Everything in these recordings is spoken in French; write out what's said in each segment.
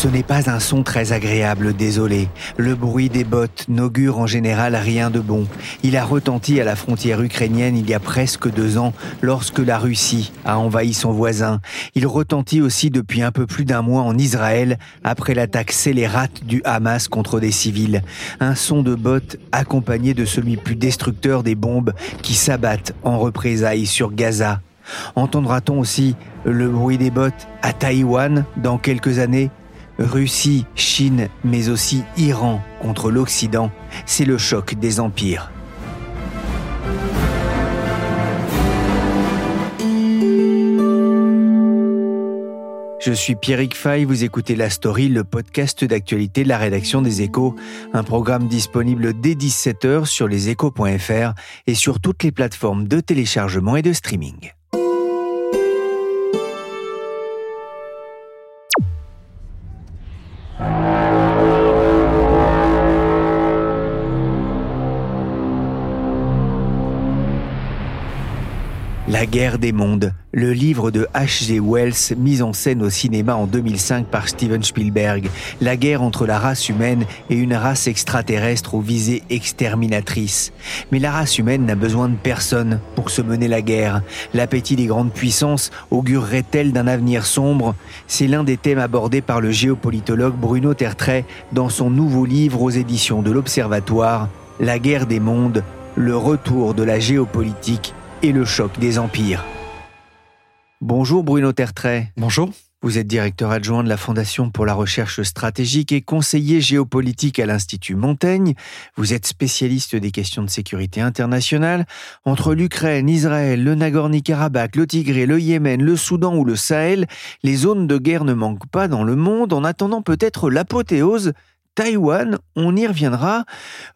Ce n'est pas un son très agréable, désolé. Le bruit des bottes n'augure en général rien de bon. Il a retenti à la frontière ukrainienne il y a presque deux ans, lorsque la Russie a envahi son voisin. Il retentit aussi depuis un peu plus d'un mois en Israël, après l'attaque scélérate du Hamas contre des civils. Un son de bottes accompagné de celui plus destructeur des bombes qui s'abattent en représailles sur Gaza. Entendra-t-on aussi le bruit des bottes à Taïwan dans quelques années? Russie, Chine, mais aussi Iran contre l'Occident, c'est le choc des empires. Je suis Pierrick Fay, vous écoutez La Story, le podcast d'actualité de la rédaction des Échos, un programme disponible dès 17h sur leséchos.fr et sur toutes les plateformes de téléchargement et de streaming. La guerre des mondes, le livre de H.G. Wells mis en scène au cinéma en 2005 par Steven Spielberg. La guerre entre la race humaine et une race extraterrestre aux visées exterminatrices. Mais la race humaine n'a besoin de personne pour se mener la guerre. L'appétit des grandes puissances augurerait-elle d'un avenir sombre? C'est l'un des thèmes abordés par le géopolitologue Bruno Tertrais dans son nouveau livre aux éditions de l'Observatoire, La guerre des mondes, le retour de la géopolitique et le choc des empires. Bonjour Bruno Tertrais. Bonjour. Vous êtes directeur adjoint de la Fondation pour la recherche stratégique et conseiller géopolitique à l'Institut Montaigne. Vous êtes spécialiste des questions de sécurité internationale. Entre l'Ukraine, Israël, le Nagorno-Karabakh, le Tigré, le Yémen, le Soudan ou le Sahel, les zones de guerre ne manquent pas dans le monde en attendant peut-être l'apothéose Taïwan, on y reviendra.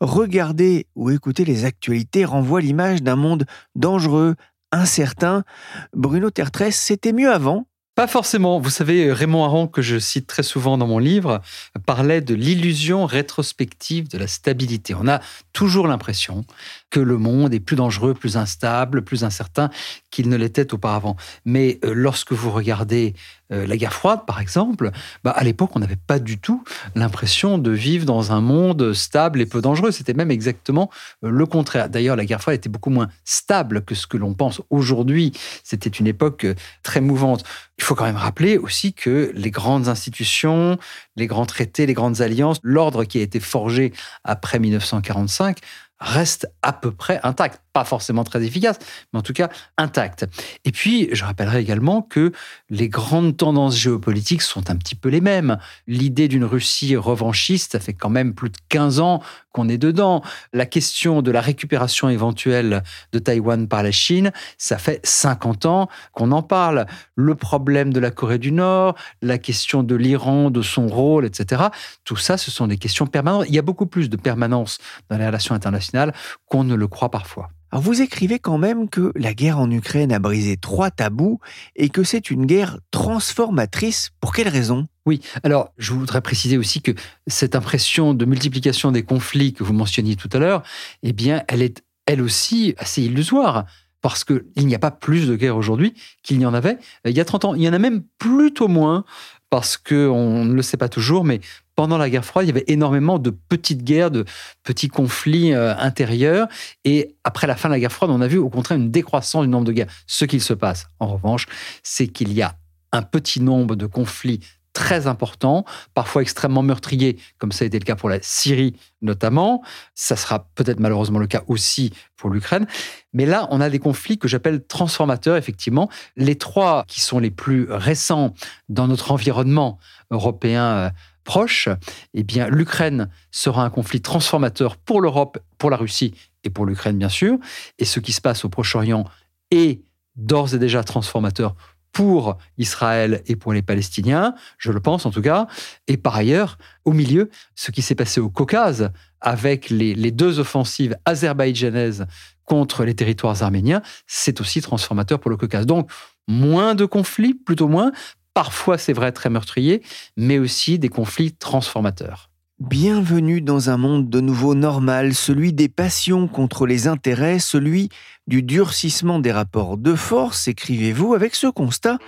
Regarder ou écouter les actualités renvoie l'image d'un monde dangereux, incertain. Bruno Tertrès, c'était mieux avant? Pas forcément. Vous savez, Raymond Aron, que je cite très souvent dans mon livre, parlait de l'illusion rétrospective de la stabilité. On a toujours l'impression que le monde est plus dangereux, plus instable, plus incertain qu'il ne l'était auparavant. Mais euh, lorsque vous regardez euh, la guerre froide, par exemple, bah, à l'époque, on n'avait pas du tout l'impression de vivre dans un monde stable et peu dangereux. C'était même exactement euh, le contraire. D'ailleurs, la guerre froide était beaucoup moins stable que ce que l'on pense aujourd'hui. C'était une époque très mouvante. Il faut quand même rappeler aussi que les grandes institutions, les grands traités, les grandes alliances, l'ordre qui a été forgé après 1945 reste à peu près intact. Pas forcément très efficace, mais en tout cas intact. Et puis, je rappellerai également que les grandes tendances géopolitiques sont un petit peu les mêmes. L'idée d'une Russie revanchiste, ça fait quand même plus de 15 ans qu'on est dedans. La question de la récupération éventuelle de Taïwan par la Chine, ça fait 50 ans qu'on en parle. Le problème de la Corée du Nord, la question de l'Iran, de son rôle, etc. Tout ça, ce sont des questions permanentes. Il y a beaucoup plus de permanence dans les relations internationales qu'on ne le croit parfois. Vous écrivez quand même que la guerre en Ukraine a brisé trois tabous et que c'est une guerre transformatrice. Pour quelle raison? Oui, alors je voudrais préciser aussi que cette impression de multiplication des conflits que vous mentionniez tout à l'heure, eh bien, elle est elle aussi assez illusoire parce qu'il n'y a pas plus de guerre aujourd'hui qu'il n'y en avait euh, il y a 30 ans. Il y en a même plutôt moins parce qu'on ne le sait pas toujours, mais pendant la guerre froide, il y avait énormément de petites guerres, de petits conflits euh, intérieurs. Et après la fin de la guerre froide, on a vu au contraire une décroissance du nombre de guerres. Ce qu'il se passe, en revanche, c'est qu'il y a un petit nombre de conflits très importants, parfois extrêmement meurtriers, comme ça a été le cas pour la Syrie notamment. Ça sera peut-être malheureusement le cas aussi pour l'Ukraine. Mais là, on a des conflits que j'appelle transformateurs, effectivement. Les trois qui sont les plus récents dans notre environnement européen euh, proche, eh bien, l'Ukraine sera un conflit transformateur pour l'Europe, pour la Russie et pour l'Ukraine bien sûr, et ce qui se passe au Proche-Orient est d'ores et déjà transformateur pour Israël et pour les Palestiniens, je le pense en tout cas. Et par ailleurs, au milieu, ce qui s'est passé au Caucase avec les, les deux offensives azerbaïdjanaises contre les territoires arméniens, c'est aussi transformateur pour le Caucase. Donc, moins de conflits, plutôt moins. Parfois, c'est vrai, très meurtrier, mais aussi des conflits transformateurs. Bienvenue dans un monde de nouveau normal, celui des passions contre les intérêts, celui du durcissement des rapports de force, écrivez-vous, avec ce constat,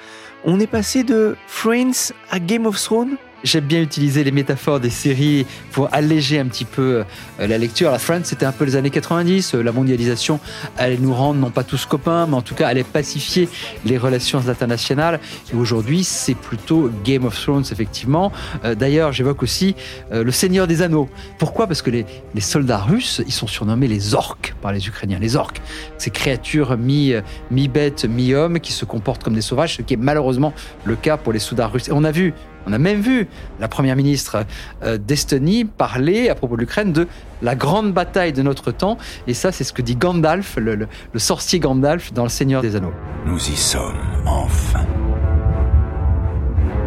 on est passé de Friends à Game of Thrones J'aime bien utiliser les métaphores des séries pour alléger un petit peu euh, la lecture. La Friends, c'était un peu les années 90. Euh, la mondialisation allait nous rendre non pas tous copains, mais en tout cas allait pacifier les relations internationales. Et aujourd'hui, c'est plutôt Game of Thrones, effectivement. Euh, d'ailleurs, j'évoque aussi le Seigneur des Anneaux. Pourquoi? Parce que les, soldats russes, ils sont surnommés les orques par les Ukrainiens. Les orques, ces créatures mi-bêtes, mi-hommes qui se comportent comme des sauvages, ce qui est malheureusement le cas pour les soldats russes. Et on a vu on a même vu la première ministre euh, d'Estonie parler à propos de l'Ukraine de la grande bataille de notre temps. Et ça, c'est ce que dit Gandalf, le, sorcier Gandalf dans Le Seigneur des Anneaux. Nous y sommes, enfin.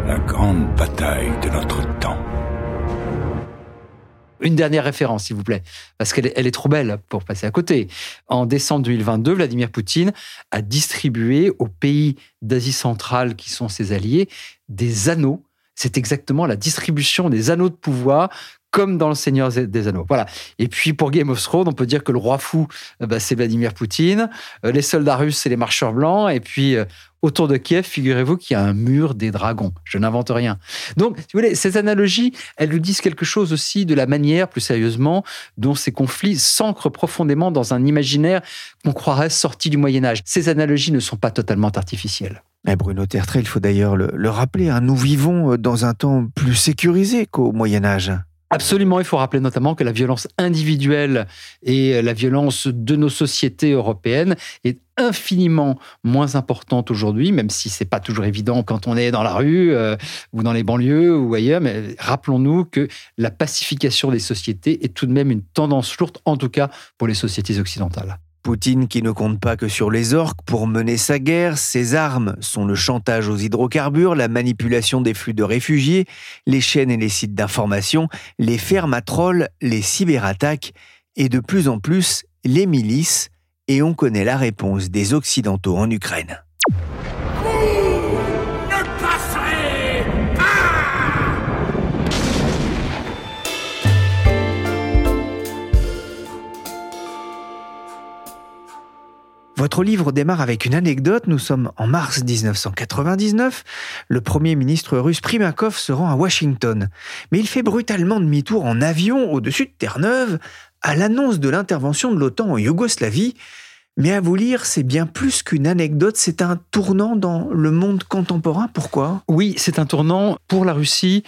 La grande bataille de notre temps. Une dernière référence, s'il vous plaît, parce qu'elle est trop belle pour passer à côté. En décembre 2022, Vladimir Poutine a distribué aux pays d'Asie centrale qui sont ses alliés des anneaux c'est exactement la distribution des anneaux de pouvoir comme dans Le Seigneur des Anneaux. Voilà. Et puis pour Game of Thrones, on peut dire que le roi fou, euh, bah, c'est Vladimir Poutine. Euh, les soldats russes, c'est les marcheurs blancs. Et puis euh, autour de Kiev, figurez-vous qu'il y a un mur des dragons. Je n'invente rien. Donc, si vous voulez, ces analogies, elles nous disent quelque chose aussi de la manière, plus sérieusement, dont ces conflits s'ancrent profondément dans un imaginaire qu'on croirait sorti du Moyen Âge. Ces analogies ne sont pas totalement artificielles. Bruno Tertre, il faut d'ailleurs le, rappeler, hein, nous vivons dans un temps plus sécurisé qu'au Moyen Âge. Absolument, il faut rappeler notamment que la violence individuelle et la violence de nos sociétés européennes est infiniment moins importante aujourd'hui, même si c'est pas toujours évident quand on est dans la rue euh, ou dans les banlieues ou ailleurs. Mais rappelons-nous que la pacification des sociétés est tout de même une tendance lourde, en tout cas pour les sociétés occidentales. Poutine qui ne compte pas que sur les orques pour mener sa guerre, ses armes sont le chantage aux hydrocarbures, la manipulation des flux de réfugiés, les chaînes et les sites d'information, les fermes à trolls, les cyberattaques et de plus en plus les milices, et on connaît la réponse des Occidentaux en Ukraine. Votre livre démarre avec une anecdote. Nous sommes en mars 1999. Le premier ministre russe Primakov se rend à Washington. Mais il fait brutalement demi-tour en avion au-dessus de Terre-Neuve à l'annonce de l'intervention de l'OTAN en Yougoslavie. Mais à vous lire, c'est bien plus qu'une anecdote, c'est un tournant dans le monde contemporain. Pourquoi? Oui, c'est un tournant pour la Russie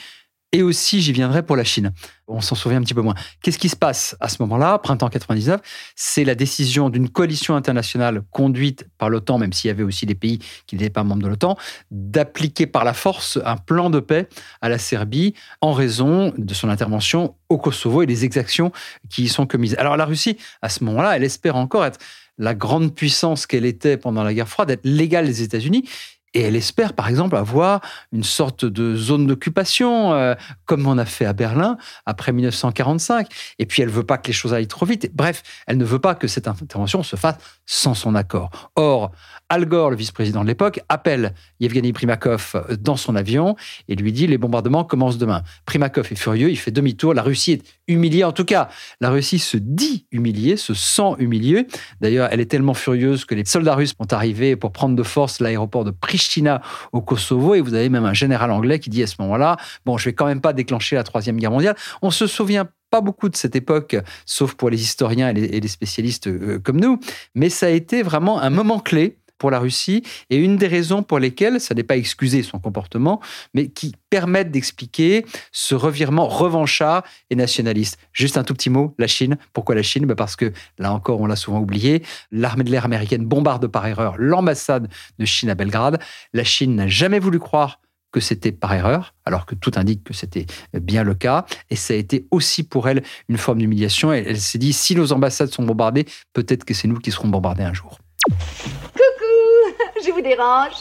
et aussi, j'y viendrai pour la Chine. On s'en souvient un petit peu moins. Qu'est-ce qui se passe à ce moment-là, printemps 99 C'est la décision d'une coalition internationale conduite par l'OTAN, même s'il y avait aussi des pays qui n'étaient pas membres de l'OTAN, d'appliquer par la force un plan de paix à la Serbie en raison de son intervention au Kosovo et des exactions qui y sont commises. Alors la Russie, à ce moment-là, elle espère encore être la grande puissance qu'elle était pendant la guerre froide, être l'égale des États-Unis. Et elle espère, par exemple, avoir une sorte de zone d'occupation, euh, comme on a fait à Berlin après 1945. Et puis, elle ne veut pas que les choses aillent trop vite. Bref, elle ne veut pas que cette intervention se fasse sans son accord. Or, Al Gore, le vice-président de l'époque, appelle Yevgeny Primakov euh, dans son avion et lui dit les bombardements commencent demain. Primakov est furieux, il fait demi-tour. La Russie est humiliée. En tout cas, la Russie se dit humiliée, se sent humiliée. D'ailleurs, elle est tellement furieuse que les soldats russes sont arrivés pour prendre de force l'aéroport de Pristina au Kosovo. Et vous avez même un général anglais qui dit à ce moment-là Bon, je vais quand même pas déclencher la Troisième Guerre mondiale. On se souvient pas beaucoup de cette époque, sauf pour les historiens et les, spécialistes euh, comme nous, mais ça a été vraiment un moment clé pour la Russie et une des raisons pour lesquelles, ça n'est pas excusé son comportement, mais qui permettent d'expliquer ce revirement revanchard et nationaliste. Juste un tout petit mot, la Chine. Pourquoi la Chine? Bah, Parce que, là encore, on l'a souvent oublié, l'armée de l'air américaine bombarde par erreur l'ambassade de Chine à Belgrade. La Chine n'a jamais voulu croire que c'était par erreur, alors que tout indique que c'était bien le cas. Et ça a été aussi pour elle une forme d'humiliation. Elle, elle s'est dit, si nos ambassades sont bombardées, peut-être que c'est nous qui serons bombardés un jour. Je vous dérange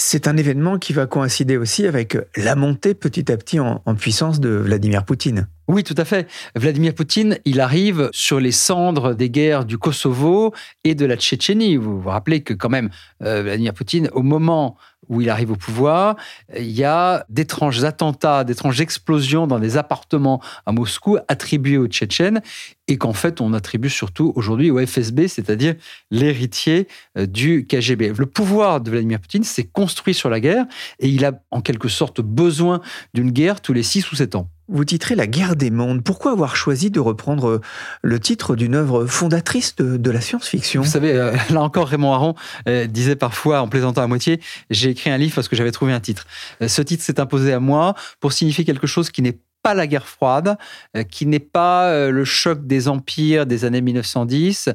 c'est un événement qui va coïncider aussi avec la montée petit à petit en, puissance de Vladimir Poutine. Oui, tout à fait. Vladimir Poutine, il arrive sur les cendres des guerres du Kosovo et de la Tchétchénie. Vous vous rappelez que quand même, euh, Vladimir Poutine, au moment où il arrive au pouvoir, il y a d'étranges attentats, d'étranges explosions dans des appartements à Moscou attribués aux Tchétchènes et qu'en fait on attribue surtout aujourd'hui au FSB, c'est-à-dire l'héritier euh, du KGB. Le pouvoir de Vladimir Poutine s'est construit sur la guerre et il a en quelque sorte besoin d'une guerre tous les 6 ou 7 ans. Vous titrez La guerre des mondes. Pourquoi avoir choisi de reprendre le titre d'une œuvre fondatrice de, la science-fiction? Vous savez, euh, là encore, Raymond Aron euh, disait parfois, en plaisantant à moitié, j'ai écrit un livre parce que j'avais trouvé un titre. ce titre s'est imposé à moi pour signifier quelque chose qui n'est pas la guerre froide, euh, qui n'est pas euh, le choc des empires des années 1910,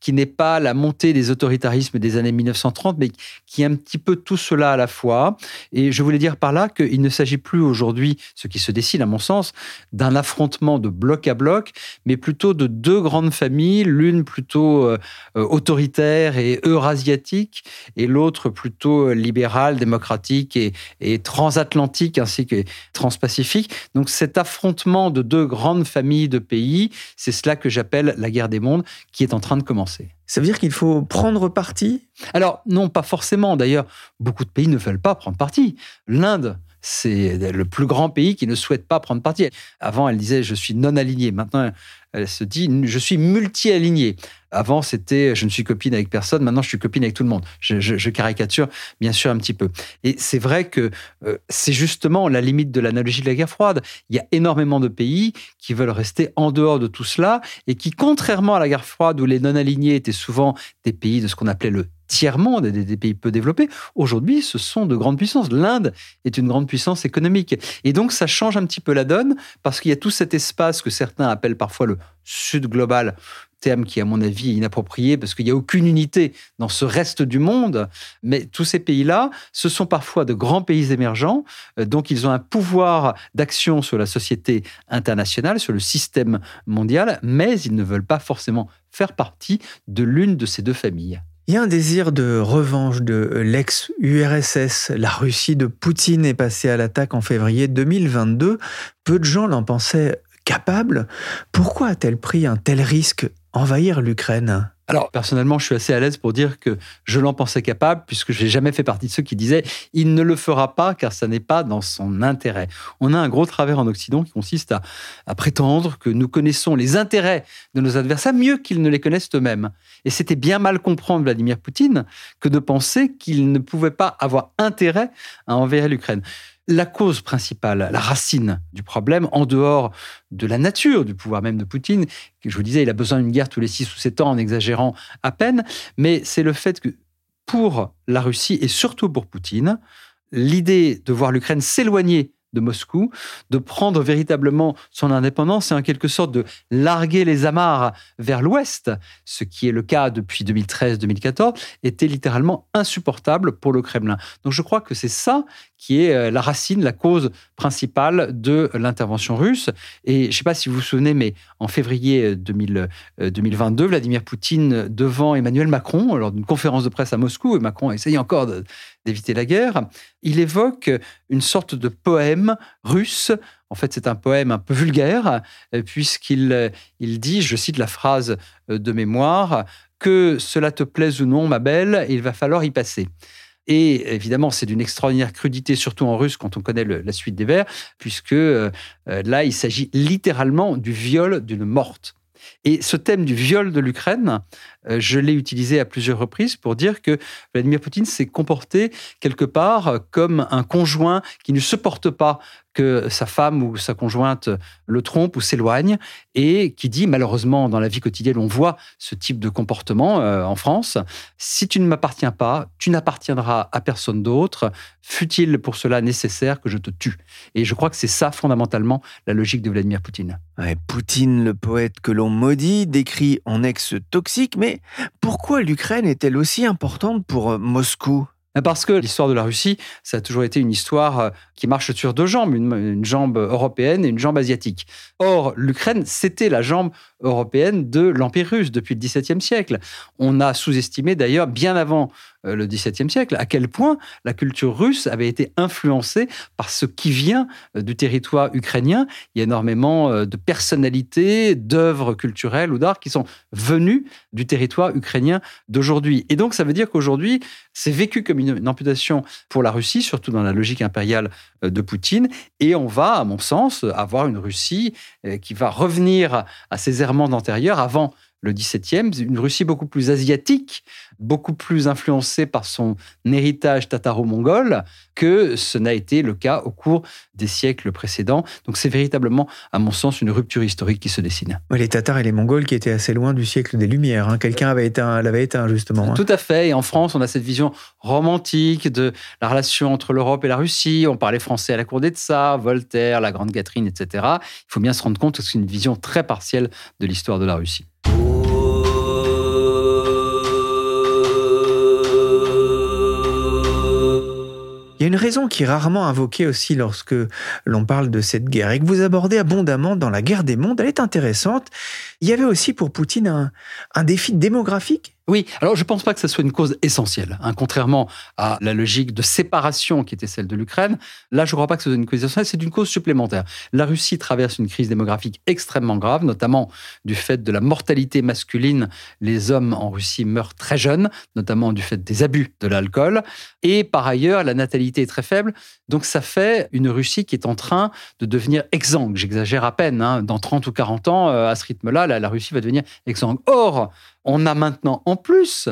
qui n'est pas la montée des autoritarismes des années 1930, mais qui est un petit peu tout cela à la fois. Et je voulais dire par là qu'il ne s'agit plus aujourd'hui, ce qui se dessine à mon sens, d'un affrontement de bloc à bloc, mais plutôt de deux grandes familles, l'une plutôt euh, autoritaire et eurasiatique, et l'autre plutôt libérale, démocratique et, transatlantique, ainsi que transpacifique. Donc cet affrontement de deux grandes familles de pays, c'est cela que j'appelle la guerre des mondes qui est en train de commencer. Ça veut dire qu'il faut prendre parti? Alors, non, pas forcément. D'ailleurs, beaucoup de pays ne veulent pas prendre parti. L'Inde, c'est le plus grand pays qui ne souhaite pas prendre parti. Avant, elle disait je suis non aligné. Maintenant, elle se dit je suis multi-aligné. Avant, c'était je ne suis copine avec personne. Maintenant, je suis copine avec tout le monde. Je, caricature bien sûr un petit peu. Et c'est vrai que euh, c'est justement la limite de l'analogie de la guerre froide. Il y a énormément de pays qui veulent rester en dehors de tout cela et qui, contrairement à la guerre froide où les non-alignés étaient souvent des pays de ce qu'on appelait le tiers-monde, des, des, pays peu développés, aujourd'hui, ce sont de grandes puissances. L'Inde est une grande puissance économique. Et donc, ça change un petit peu la donne parce qu'il y a tout cet espace que certains appellent parfois le Sud global, terme qui, à mon avis, est inapproprié parce qu'il n'y a aucune unité dans ce reste du monde. Mais tous ces pays-là, ce sont parfois de grands pays émergents, euh, donc ils ont un pouvoir d'action sur la société internationale, sur le système mondial, mais ils ne veulent pas forcément faire partie de l'une de ces deux familles. Il y a un désir de revanche de l'ex-URSS. La Russie de Poutine est passée à l'attaque en février 2022. Peu de gens l'en pensaient capable. Pourquoi a-t-elle pris un tel risque envahir l'Ukraine alors, personnellement, je suis assez à l'aise pour dire que je l'en pensais capable, puisque je n'ai jamais fait partie de ceux qui disaient il ne le fera pas car ça n'est pas dans son intérêt. On a un gros travers en Occident qui consiste à, à prétendre que nous connaissons les intérêts de nos adversaires mieux qu'ils ne les connaissent eux-mêmes. Et c'était bien mal comprendre Vladimir Poutine que de penser qu'il ne pouvait pas avoir intérêt à envahir l'Ukraine la cause principale, la racine du problème, en dehors de la nature du pouvoir même de Poutine, je vous disais, il a besoin d'une guerre tous les six ou sept ans en exagérant à peine, mais c'est le fait que pour la Russie et surtout pour Poutine, l'idée de voir l'Ukraine s'éloigner de Moscou, de prendre véritablement son indépendance et en quelque sorte de larguer les amarres vers l'ouest, ce qui est le cas depuis 2013-2014, était littéralement insupportable pour le Kremlin. Donc je crois que c'est ça qui est euh, la racine, la cause principale de l'intervention russe. Et je ne sais pas si vous vous souvenez, mais en février 2022, euh, Vladimir Poutine, devant Emmanuel Macron, lors d'une conférence de presse à Moscou, et Macron essaye encore d'éviter la guerre, il évoque une sorte de poème russe. En fait, c'est un poème un peu vulgaire, euh, puisqu'il il dit, je cite la phrase de mémoire, que cela te plaise ou non, ma belle, il va falloir y passer. Et évidemment, c'est d'une extraordinaire crudité, surtout en russe, quand on connaît la suite des vers, puisque euh, là, il s'agit littéralement du viol d'une morte. Et ce thème du viol de l'Ukraine, je l'ai utilisé à plusieurs reprises pour dire que Vladimir Poutine s'est comporté quelque part comme un conjoint qui ne supporte pas que sa femme ou sa conjointe le trompe ou s'éloigne et qui dit malheureusement dans la vie quotidienne on voit ce type de comportement euh, en France si tu ne m'appartiens pas tu n'appartiendras à personne d'autre. Fut-il pour cela nécessaire que je te tue? Et je crois que c'est ça fondamentalement la logique de Vladimir Poutine. Poutine le poète que l'on maudit décrit en ex toxique mais pourquoi l'Ukraine est-elle aussi importante pour euh, Moscou? Parce que l'histoire de la Russie, ça a toujours été une histoire euh, qui marche sur deux jambes, une, jambe européenne et une jambe asiatique. Or, l'Ukraine, c'était la jambe européenne de l'Empire russe depuis le XVIIe siècle. On a sous-estimé d'ailleurs, bien avant euh, le XVIIe siècle, à quel point la culture russe avait été influencée par ce qui vient euh, du territoire ukrainien. Il y a énormément euh, de personnalités, d'œuvres culturelles ou d'art qui sont venues du territoire ukrainien d'aujourd'hui. Et donc, ça veut dire qu'aujourd'hui, c'est vécu comme une, amputation pour la Russie, surtout dans la logique impériale de Poutine. Et on va, à mon sens, avoir une Russie qui va revenir à ses antérieurs avant le XVIIe, une Russie beaucoup plus asiatique, beaucoup plus influencée par son héritage tataro-mongol que ce n'a été le cas au cours des siècles précédents. Donc c'est véritablement, à mon sens, une rupture historique qui se dessine. Les Tatars et les Mongols qui étaient assez loin du siècle des Lumières. Hein. Quelqu'un avait éteint, l'avait éteint justement. Hein. Tout à fait. Et en France, on a cette vision romantique de la relation entre l'Europe et la Russie. On parlait français à la cour des Tsars, Voltaire, la Grande Catherine, etc. Il faut bien se rendre compte que c'est une vision très partielle de l'histoire de la Russie. Il y a une raison qui est rarement invoquée aussi lorsque l'on parle de cette guerre et que vous abordez abondamment dans la guerre des mondes. Elle est intéressante. Il y avait aussi pour Poutine un, un défi démographique oui, alors je ne pense pas que ce soit une cause essentielle. Hein. Contrairement à la logique de séparation qui était celle de l'Ukraine, là, je ne crois pas que ce soit une cause essentielle, c'est une cause supplémentaire. La Russie traverse une crise démographique extrêmement grave, notamment du fait de la mortalité masculine. Les hommes en Russie meurent très jeunes, notamment du fait des abus de l'alcool. Et par ailleurs, la natalité est très faible. Donc ça fait une Russie qui est en train de devenir exsangue. J'exagère à peine. Hein. Dans 30 ou 40 ans, euh, à ce rythme-là, la Russie va devenir exsangue. Or, on a maintenant en plus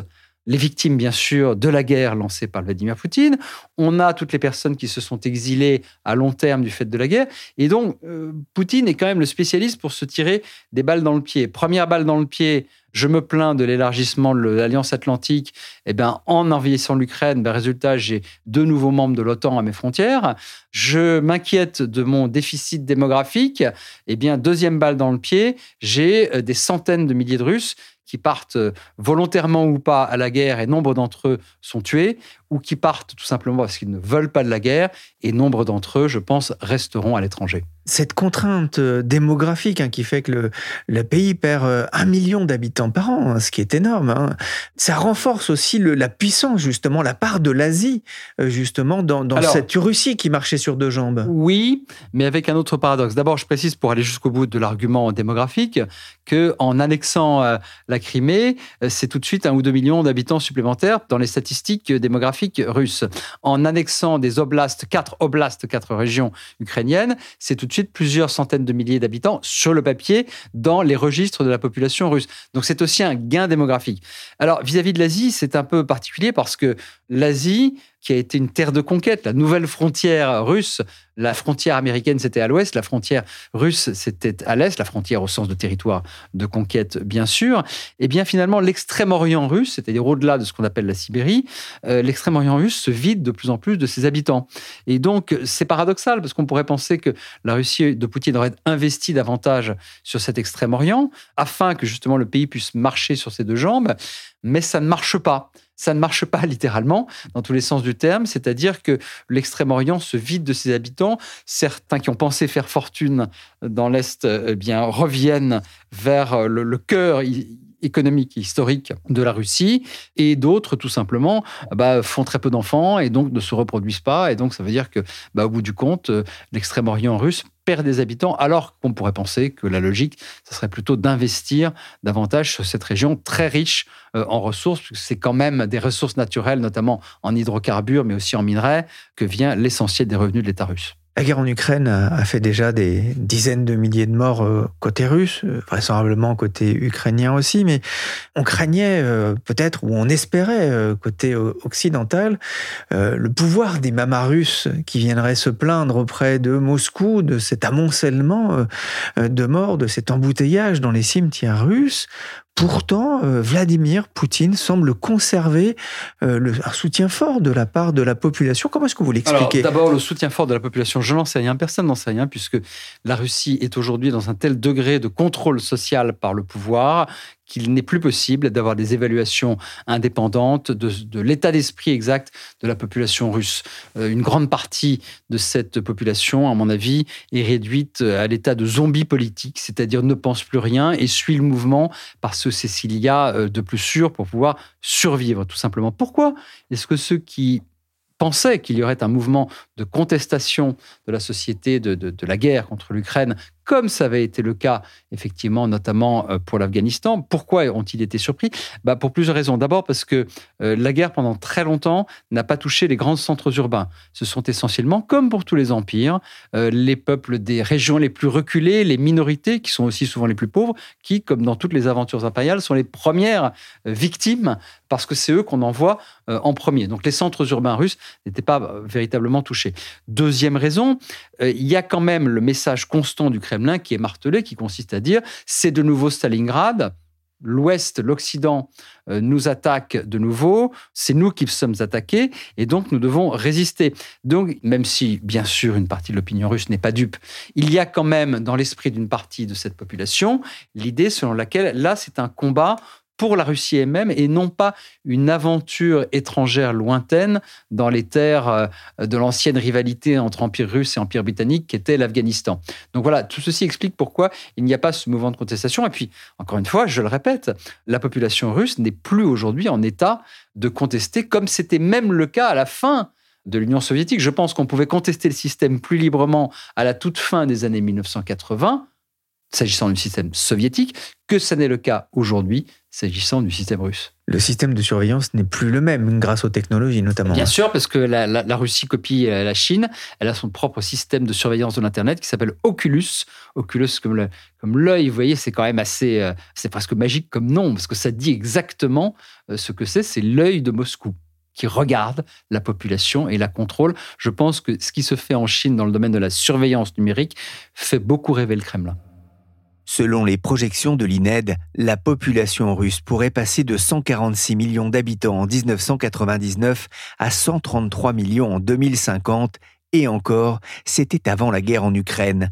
les victimes, bien sûr, de la guerre lancée par Vladimir Poutine. On a toutes les personnes qui se sont exilées à long terme du fait de la guerre. Et donc, euh, Poutine est quand même le spécialiste pour se tirer des balles dans le pied. Première balle dans le pied, je me plains de l'élargissement de l'Alliance Atlantique. Eh bien, en envahissant l'Ukraine, ben, résultat, j'ai deux nouveaux membres de l'OTAN à mes frontières. Je m'inquiète de mon déficit démographique. Eh bien, deuxième balle dans le pied, j'ai euh, des centaines de milliers de Russes qui partent euh, volontairement ou pas à la guerre et nombre d'entre eux sont tués, ou qui partent tout simplement parce qu'ils ne veulent pas de la guerre et nombre d'entre eux, je pense, resteront à l'étranger cette contrainte euh, démographique hein, qui fait que le, pays perd euh, un million d'habitants par an, hein, ce qui est énorme, hein. ça renforce aussi la puissance, justement, la part de l'Asie, euh, justement, dans, cette Russie qui marchait sur deux jambes. Oui, mais avec un autre paradoxe. D'abord, je précise, pour aller jusqu'au bout de l'argument démographique, que en annexant la Crimée, c'est tout de suite un ou deux millions d'habitants supplémentaires dans les statistiques démographiques russes. En annexant des oblasts, quatre oblasts, quatre régions ukrainiennes, c'est tout de suite plusieurs centaines de milliers d'habitants sur le papier dans les registres de la population russe. Donc c'est aussi un gain démographique. Alors vis-à-vis de l'Asie, c'est un peu particulier parce que l'Asie, qui a été une terre de conquête, la nouvelle frontière russe, la frontière américaine c'était à l'ouest, la frontière russe c'était à l'est, la frontière au sens de territoire de conquête bien sûr. Et eh bien finalement l'extrême-orient russe, c'est-à-dire au-delà de ce qu'on appelle la Sibérie, euh, l'extrême-orient russe se vide de plus en plus de ses habitants. Et donc c'est paradoxal parce qu'on pourrait penser que la Russie de Poutine aurait investi davantage sur cet extrême-orient afin que justement le pays puisse marcher sur ses deux jambes, mais ça ne marche pas ça ne marche pas littéralement dans tous les sens du terme, c'est-à-dire que l'Extrême-Orient se vide de ses habitants. Certains qui ont pensé faire fortune dans l'Est eh bien, reviennent vers le, le cœur économique et historique de la Russie, et d'autres, tout simplement, bah, font très peu d'enfants et donc ne se reproduisent pas. Et donc, ça veut dire que, bah, au bout du compte, l'extrême-orient russe perd des habitants, alors qu'on pourrait penser que la logique, ce serait plutôt d'investir davantage sur cette région très riche euh, en ressources, puisque c'est quand même des ressources naturelles, notamment en hydrocarbures, mais aussi en minerais, que vient l'essentiel des revenus de l'État russe. La guerre en Ukraine a fait déjà des dizaines de milliers de morts euh, côté russe, euh, vraisemblablement côté ukrainien aussi, mais on craignait peut-être, ou on espérait côté occidental, le pouvoir des mamas russes qui viendraient se plaindre auprès de Moscou de cet amoncellement de morts, de cet embouteillage dans les cimetières russes, Pourtant, euh, Vladimir Poutine semble conserver euh, un soutien fort de la part de la population. Comment est-ce que vous l'expliquez? D'abord, le soutien fort de la population, je n'en sais rien, personne n'en sait rien, puisque la Russie est aujourd'hui dans un tel degré de contrôle social par le pouvoir qu'il n'est plus possible d'avoir des évaluations indépendantes de, l'état d'esprit exact de la population russe. Euh, une grande partie de cette population, à mon avis, est réduite à l'état de zombie politique, c'est-à-dire ne pense plus rien et suit le mouvement parce que c'est s'il y a euh, de plus sûr pour pouvoir survivre, tout simplement. Pourquoi est-ce que ceux qui pensaient qu'il y aurait un mouvement de contestation de la société de, de la guerre contre l'Ukraine comme ça avait été le cas, effectivement, notamment euh, pour l'Afghanistan. Pourquoi ont-ils été surpris? Bah, Pour plusieurs raisons. D'abord parce que euh, la guerre, pendant très longtemps, n'a pas touché les grands centres urbains. Ce sont essentiellement, comme pour tous les empires, euh, les peuples des régions les plus reculées, les minorités, qui sont aussi souvent les plus pauvres, qui, comme dans toutes les aventures impériales, sont les premières victimes parce que c'est eux qu'on envoie en premier. Donc les centres urbains russes n'étaient pas véritablement touchés. Deuxième raison, il y a quand même le message constant du Kremlin qui est martelé, qui consiste à dire c'est de nouveau Stalingrad, l'Ouest, l'Occident euh, nous attaque de nouveau, c'est nous qui sommes attaqués et donc nous devons résister. Donc, même si, bien sûr, une partie de l'opinion russe n'est pas dupe, il y a quand même dans l'esprit d'une partie de cette population l'idée selon laquelle là, c'est un combat pour la Russie elle-même et non pas une aventure étrangère lointaine dans les terres euh, de l'ancienne rivalité entre Empire russe et Empire britannique qui était l'Afghanistan. Donc voilà, tout ceci explique pourquoi il n'y a pas ce mouvement de contestation. Et puis, encore une fois, je le répète, la population russe n'est plus aujourd'hui en état de contester comme c'était même le cas à la fin de l'Union soviétique. Je pense qu'on pouvait contester le système plus librement à la toute fin des années 1980 s'agissant du système soviétique, que ce n'est le cas aujourd'hui s'agissant du système russe. Le système de surveillance n'est plus le même grâce aux technologies notamment. Bien sûr, parce que la, Russie copie la Chine. Elle a son propre système de surveillance de l'Internet qui s'appelle Oculus. Oculus, comme l'œil, vous voyez, c'est quand même assez, euh, c'est presque magique comme nom, parce que ça dit exactement euh, ce que c'est. C'est l'œil de Moscou qui regarde la population et la contrôle. Je pense que ce qui se fait en Chine dans le domaine de la surveillance numérique fait beaucoup rêver le Kremlin. Selon les projections de l'INED, la population russe pourrait passer de 146 millions d'habitants en 1999 à 133 millions en 2050, et encore, c'était avant la guerre en Ukraine.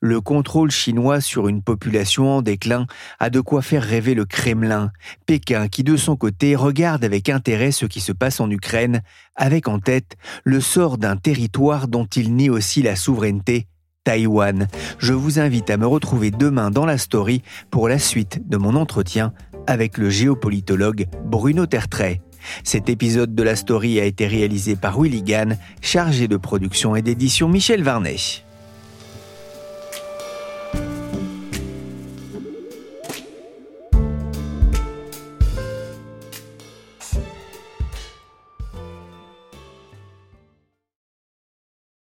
Le contrôle chinois sur une population en déclin a de quoi faire rêver le Kremlin, Pékin qui de son côté regarde avec intérêt ce qui se passe en Ukraine, avec en tête le sort d'un territoire dont il nie aussi la souveraineté Taïwan. Je vous invite à me retrouver demain dans la story pour la suite de mon entretien avec le géopolitologue Bruno Tertrais. Cet épisode de la story a été réalisé par Willy Gann, chargé de production et d'édition Michel Varnet.